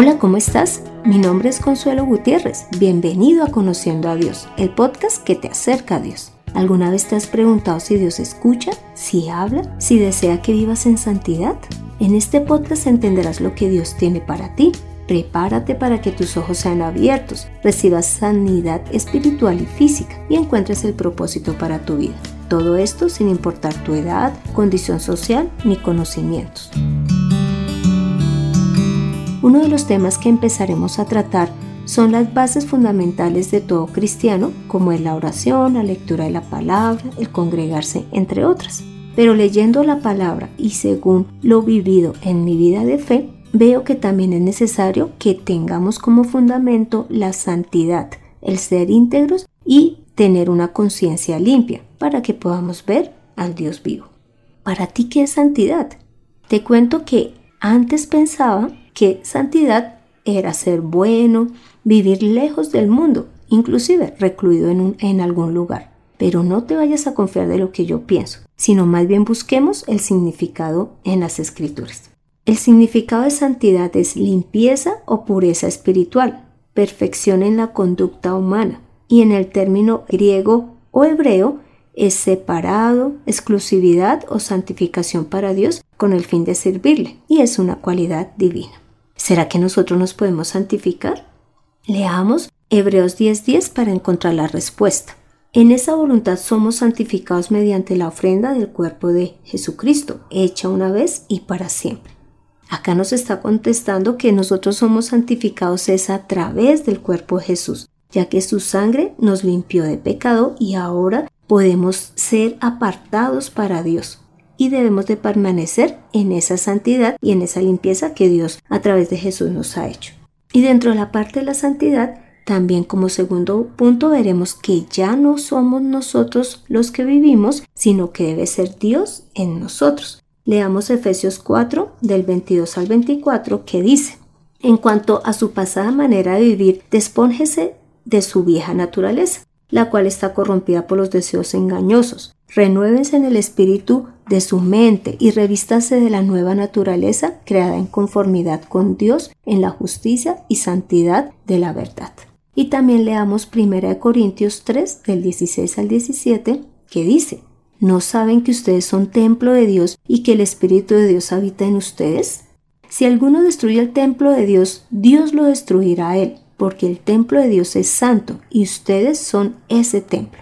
Hola, ¿cómo estás? Mi nombre es Consuelo Gutiérrez. Bienvenido a Conociendo a Dios, el podcast que te acerca a Dios. ¿Alguna vez te has preguntado si Dios escucha, si habla, si desea que vivas en santidad? En este podcast entenderás lo que Dios tiene para ti. Prepárate para que tus ojos sean abiertos, recibas sanidad espiritual y física y encuentres el propósito para tu vida. Todo esto sin importar tu edad, condición social ni conocimientos. Uno de los temas que empezaremos a tratar son las bases fundamentales de todo cristiano, como es la oración, la lectura de la palabra, el congregarse, entre otras. Pero leyendo la palabra y según lo vivido en mi vida de fe, veo que también es necesario que tengamos como fundamento la santidad, el ser íntegros y tener una conciencia limpia para que podamos ver al Dios vivo. ¿Para ti qué es santidad? Te cuento que antes pensaba que santidad era ser bueno, vivir lejos del mundo, inclusive recluido en, en algún lugar. Pero no te vayas a confiar de lo que yo pienso, sino más bien busquemos el significado en las escrituras. El significado de santidad es limpieza o pureza espiritual, perfección en la conducta humana, y en el término griego o hebreo es separado, exclusividad o santificación para Dios con el fin de servirle, y es una cualidad divina. ¿Será que nosotros nos podemos santificar? Leamos Hebreos 10:10 para encontrar la respuesta. En esa voluntad somos santificados mediante la ofrenda del cuerpo de Jesucristo, hecha una vez y para siempre. Acá nos está contestando que nosotros somos santificados es a través del cuerpo de Jesús, ya que su sangre nos limpió de pecado y ahora podemos ser apartados para Dios y debemos de permanecer en esa santidad y en esa limpieza que Dios a través de Jesús nos ha hecho. Y dentro de la parte de la santidad, también como segundo punto veremos que ya no somos nosotros los que vivimos, sino que debe ser Dios en nosotros. Leamos Efesios 4 del 22 al 24 que dice, en cuanto a su pasada manera de vivir, despónjese de su vieja naturaleza, la cual está corrompida por los deseos engañosos. Renuévense en el espíritu de su mente y revístase de la nueva naturaleza creada en conformidad con Dios en la justicia y santidad de la verdad. Y también leamos 1 Corintios 3 del 16 al 17 que dice, ¿no saben que ustedes son templo de Dios y que el Espíritu de Dios habita en ustedes? Si alguno destruye el templo de Dios, Dios lo destruirá a él, porque el templo de Dios es santo y ustedes son ese templo.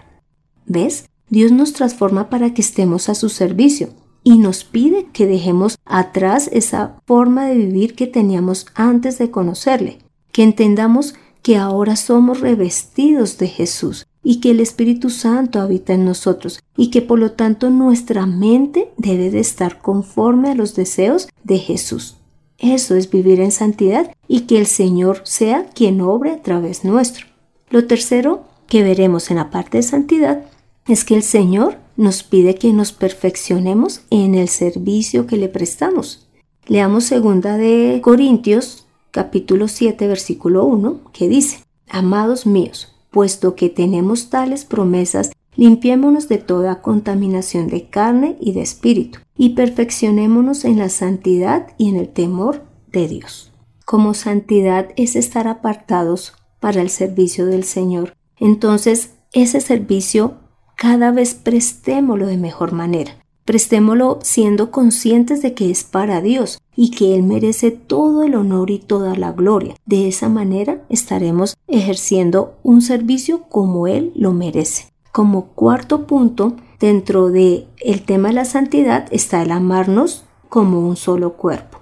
¿Ves? Dios nos transforma para que estemos a su servicio y nos pide que dejemos atrás esa forma de vivir que teníamos antes de conocerle, que entendamos que ahora somos revestidos de Jesús y que el Espíritu Santo habita en nosotros y que por lo tanto nuestra mente debe de estar conforme a los deseos de Jesús. Eso es vivir en santidad y que el Señor sea quien obre a través nuestro. Lo tercero que veremos en la parte de santidad es que el Señor nos pide que nos perfeccionemos en el servicio que le prestamos. Leamos segunda de Corintios capítulo 7 versículo 1 que dice, Amados míos, puesto que tenemos tales promesas, limpiémonos de toda contaminación de carne y de espíritu, y perfeccionémonos en la santidad y en el temor de Dios. Como santidad es estar apartados para el servicio del Señor, entonces ese servicio cada vez prestémoslo de mejor manera. Prestémoslo siendo conscientes de que es para Dios y que Él merece todo el honor y toda la gloria. De esa manera estaremos ejerciendo un servicio como Él lo merece. Como cuarto punto, dentro de el tema de la santidad está el amarnos como un solo cuerpo.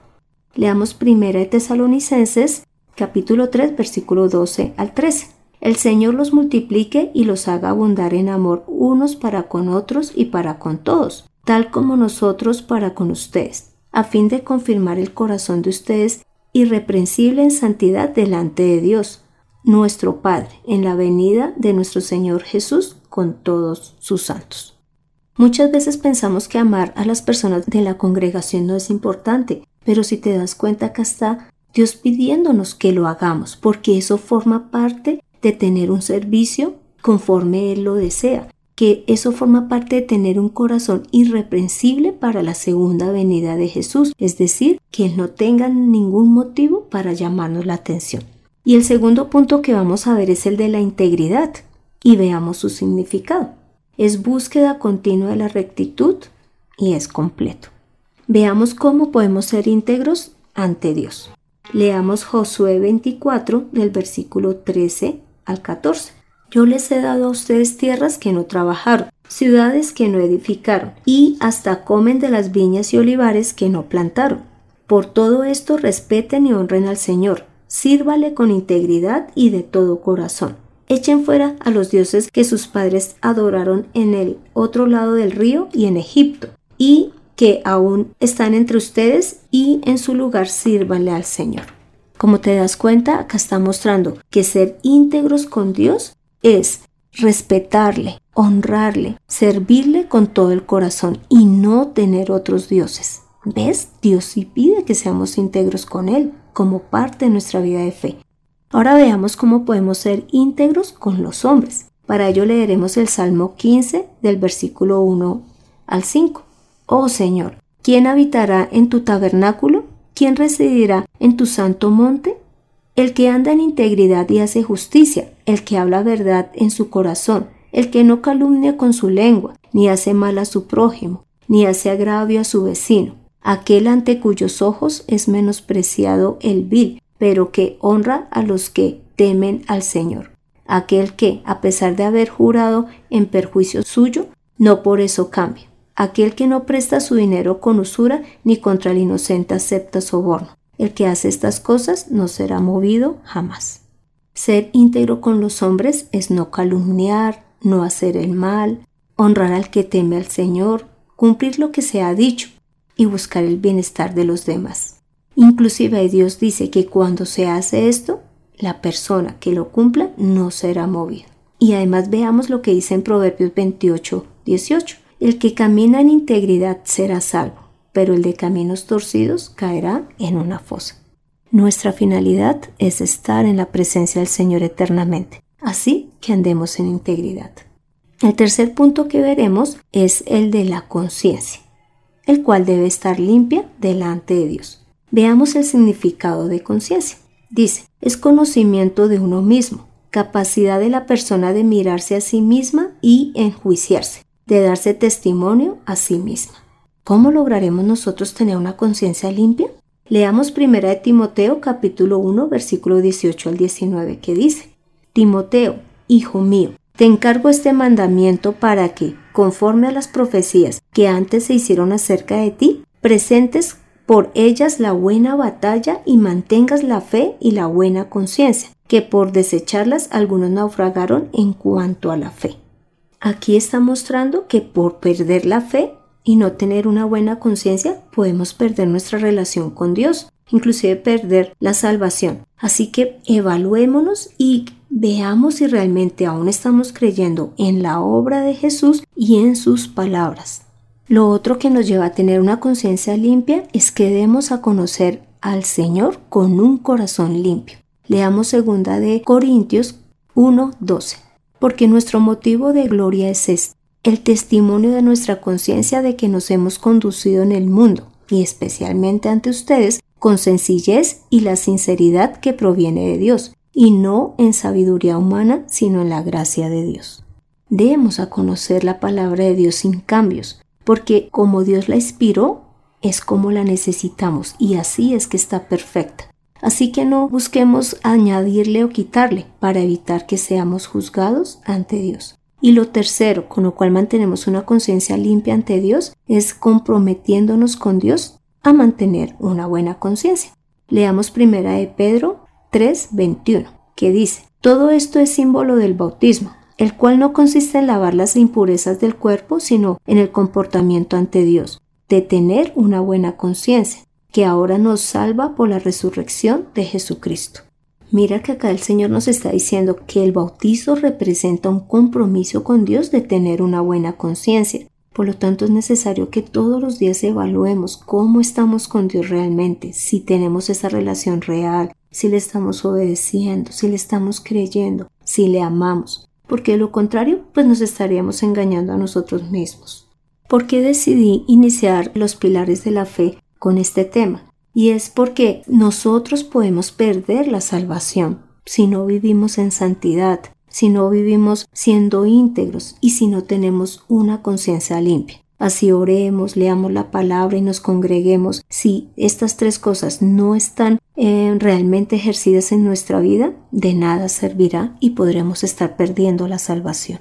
Leamos primera de Tesalonicenses capítulo 3 versículo 12 al 13 el Señor los multiplique y los haga abundar en amor unos para con otros y para con todos, tal como nosotros para con ustedes, a fin de confirmar el corazón de ustedes irreprensible en santidad delante de Dios, nuestro Padre, en la venida de nuestro Señor Jesús con todos sus santos. Muchas veces pensamos que amar a las personas de la congregación no es importante, pero si te das cuenta acá está Dios pidiéndonos que lo hagamos, porque eso forma parte de tener un servicio conforme Él lo desea. que eso forma parte de tener un corazón irreprensible para la segunda venida de Jesús, es decir, que no tengan ningún motivo para llamarnos la atención. Y el segundo punto que vamos a ver es el de la integridad, y veamos su significado. Es búsqueda continua de la rectitud y es completo. Veamos cómo podemos ser íntegros ante Dios. Leamos Josué 24 del versículo 13 al 14. Yo les he dado a ustedes tierras que no trabajaron, ciudades que no edificaron, y hasta comen de las viñas y olivares que no plantaron. Por todo esto respeten y honren al Señor, sírvale con integridad y de todo corazón. Echen fuera a los dioses que sus padres adoraron en el otro lado del río y en Egipto, y que aún están entre ustedes y en su lugar sírvanle al Señor. Como te das cuenta, acá está mostrando que ser íntegros con Dios es respetarle, honrarle, servirle con todo el corazón y no tener otros dioses. ¿Ves? Dios sí pide que seamos íntegros con Él como parte de nuestra vida de fe. Ahora veamos cómo podemos ser íntegros con los hombres. Para ello leeremos el Salmo 15 del versículo 1 al 5. Oh Señor, ¿quién habitará en tu tabernáculo? ¿Quién residirá en tu santo monte? El que anda en integridad y hace justicia, el que habla verdad en su corazón, el que no calumnia con su lengua, ni hace mal a su prójimo, ni hace agravio a su vecino, aquel ante cuyos ojos es menospreciado el vil, pero que honra a los que temen al Señor, aquel que, a pesar de haber jurado en perjuicio suyo, no por eso cambia, aquel que no presta su dinero con usura ni contra el inocente acepta soborno, el que hace estas cosas no será movido jamás. Ser íntegro con los hombres es no calumniar, no hacer el mal, honrar al que teme al Señor, cumplir lo que se ha dicho y buscar el bienestar de los demás. Inclusive Dios dice que cuando se hace esto, la persona que lo cumpla no será movida. Y además veamos lo que dice en Proverbios 28, 18. El que camina en integridad será salvo pero el de caminos torcidos caerá en una fosa. Nuestra finalidad es estar en la presencia del Señor eternamente, así que andemos en integridad. El tercer punto que veremos es el de la conciencia, el cual debe estar limpia delante de Dios. Veamos el significado de conciencia. Dice, es conocimiento de uno mismo, capacidad de la persona de mirarse a sí misma y enjuiciarse, de darse testimonio a sí misma. ¿Cómo lograremos nosotros tener una conciencia limpia? Leamos 1 de Timoteo capítulo 1 versículo 18 al 19 que dice, Timoteo, hijo mío, te encargo este mandamiento para que, conforme a las profecías que antes se hicieron acerca de ti, presentes por ellas la buena batalla y mantengas la fe y la buena conciencia, que por desecharlas algunos naufragaron en cuanto a la fe. Aquí está mostrando que por perder la fe y no tener una buena conciencia, podemos perder nuestra relación con Dios, inclusive perder la salvación. Así que evaluémonos y veamos si realmente aún estamos creyendo en la obra de Jesús y en sus palabras. Lo otro que nos lleva a tener una conciencia limpia es que demos a conocer al Señor con un corazón limpio. Leamos segunda de Corintios 1:12. Porque nuestro motivo de gloria es este el testimonio de nuestra conciencia de que nos hemos conducido en el mundo, y especialmente ante ustedes, con sencillez y la sinceridad que proviene de Dios, y no en sabiduría humana, sino en la gracia de Dios. Debemos a conocer la palabra de Dios sin cambios, porque como Dios la inspiró, es como la necesitamos, y así es que está perfecta. Así que no busquemos añadirle o quitarle para evitar que seamos juzgados ante Dios. Y lo tercero, con lo cual mantenemos una conciencia limpia ante Dios, es comprometiéndonos con Dios a mantener una buena conciencia. Leamos primera de Pedro 3:21, que dice, todo esto es símbolo del bautismo, el cual no consiste en lavar las impurezas del cuerpo, sino en el comportamiento ante Dios, de tener una buena conciencia, que ahora nos salva por la resurrección de Jesucristo. Mira que acá el Señor nos está diciendo que el bautizo representa un compromiso con Dios de tener una buena conciencia. Por lo tanto, es necesario que todos los días evaluemos cómo estamos con Dios realmente, si tenemos esa relación real, si le estamos obedeciendo, si le estamos creyendo, si le amamos. porque de lo contrario, pues nos estaríamos engañando a nosotros mismos. ¿Por qué decidí iniciar los pilares de la fe con este tema? Y es porque nosotros podemos perder la salvación si no vivimos en santidad, si no vivimos siendo íntegros y si no tenemos una conciencia limpia. Así oremos, leamos la palabra y nos congreguemos. Si estas tres cosas no están eh, realmente ejercidas en nuestra vida, de nada servirá y podremos estar perdiendo la salvación.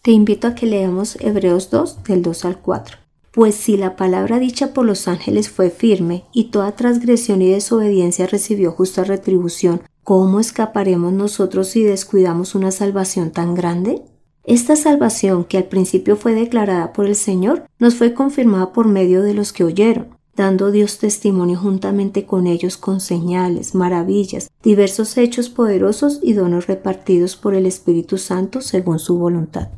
Te invito a que leamos Hebreos 2 del 2 al 4. Pues si la palabra dicha por los ángeles fue firme y toda transgresión y desobediencia recibió justa retribución, ¿cómo escaparemos nosotros si descuidamos una salvación tan grande? Esta salvación, que al principio fue declarada por el Señor, nos fue confirmada por medio de los que oyeron, dando Dios testimonio juntamente con ellos con señales, maravillas, diversos hechos poderosos y donos repartidos por el Espíritu Santo según su voluntad.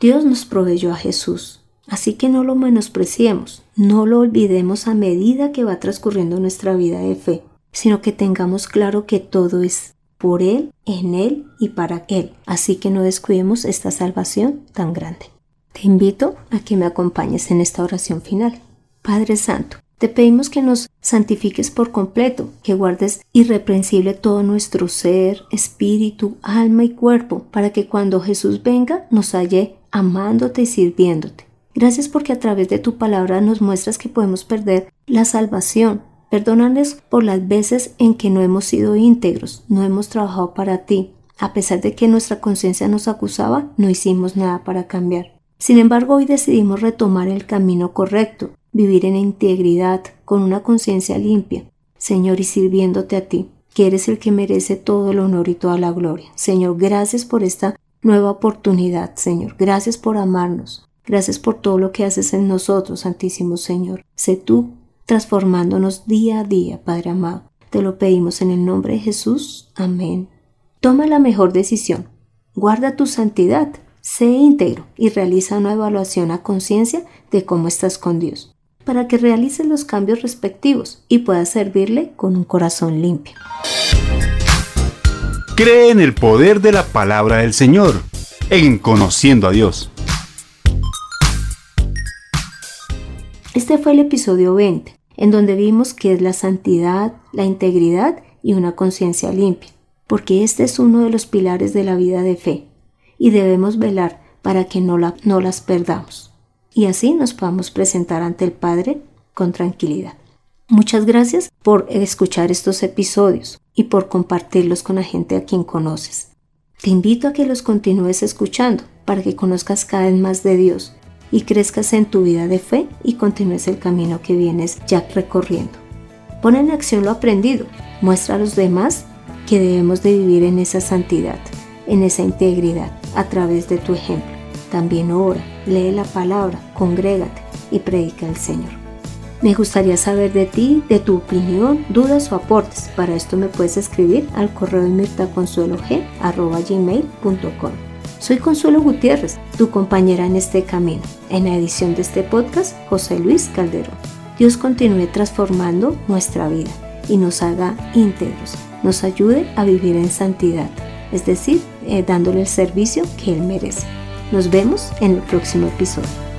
Dios nos proveyó a Jesús, así que no lo menospreciemos, no lo olvidemos a medida que va transcurriendo nuestra vida de fe, sino que tengamos claro que todo es por Él, en Él y para Él. Así que no descuidemos esta salvación tan grande. Te invito a que me acompañes en esta oración final. Padre Santo, te pedimos que nos santifiques por completo, que guardes irreprensible todo nuestro ser, espíritu, alma y cuerpo, para que cuando Jesús venga nos halle amándote y sirviéndote. Gracias porque a través de tu palabra nos muestras que podemos perder la salvación, Perdónanos por las veces en que no hemos sido íntegros, no hemos trabajado para ti. A pesar de que nuestra conciencia nos acusaba, no hicimos nada para cambiar. Sin embargo, hoy decidimos retomar el camino correcto, vivir en integridad, con una conciencia limpia, Señor, y sirviéndote a ti, que eres el que merece todo el honor y toda la gloria. Señor, gracias por esta nueva oportunidad, Señor. Gracias por amarnos. Gracias por todo lo que haces en nosotros, Santísimo Señor. Sé tú transformándonos día a día, Padre amado. Te lo pedimos en el nombre de Jesús. Amén. Toma la mejor decisión. Guarda tu santidad. Sé íntegro y realiza una evaluación a conciencia de cómo estás con Dios, para que realices los cambios respectivos y puedas servirle con un corazón limpio. Cree en el poder de la palabra del Señor, en conociendo a Dios. Este fue el episodio 20, en donde vimos que es la santidad, la integridad y una conciencia limpia, porque este es uno de los pilares de la vida de fe, y debemos velar para que no, la, no las perdamos, y así nos podamos presentar ante el Padre con tranquilidad. Muchas gracias por escuchar estos episodios y por compartirlos con la gente a quien conoces. Te invito a que los continúes escuchando para que conozcas cada vez más de Dios y crezcas en tu vida de fe y continúes el camino que vienes ya recorriendo. Pon en acción lo aprendido, muestra a los demás que debemos de vivir en esa santidad, en esa integridad, a través de tu ejemplo. También ora, lee la palabra, congrégate y predica al Señor. Me gustaría saber de ti, de tu opinión, dudas o aportes. Para esto me puedes escribir al correo de mirtaconsuelog.com. Soy Consuelo Gutiérrez, tu compañera en este camino. En la edición de este podcast, José Luis Calderón. Dios continúe transformando nuestra vida y nos haga íntegros, nos ayude a vivir en santidad, es decir, eh, dándole el servicio que Él merece. Nos vemos en el próximo episodio.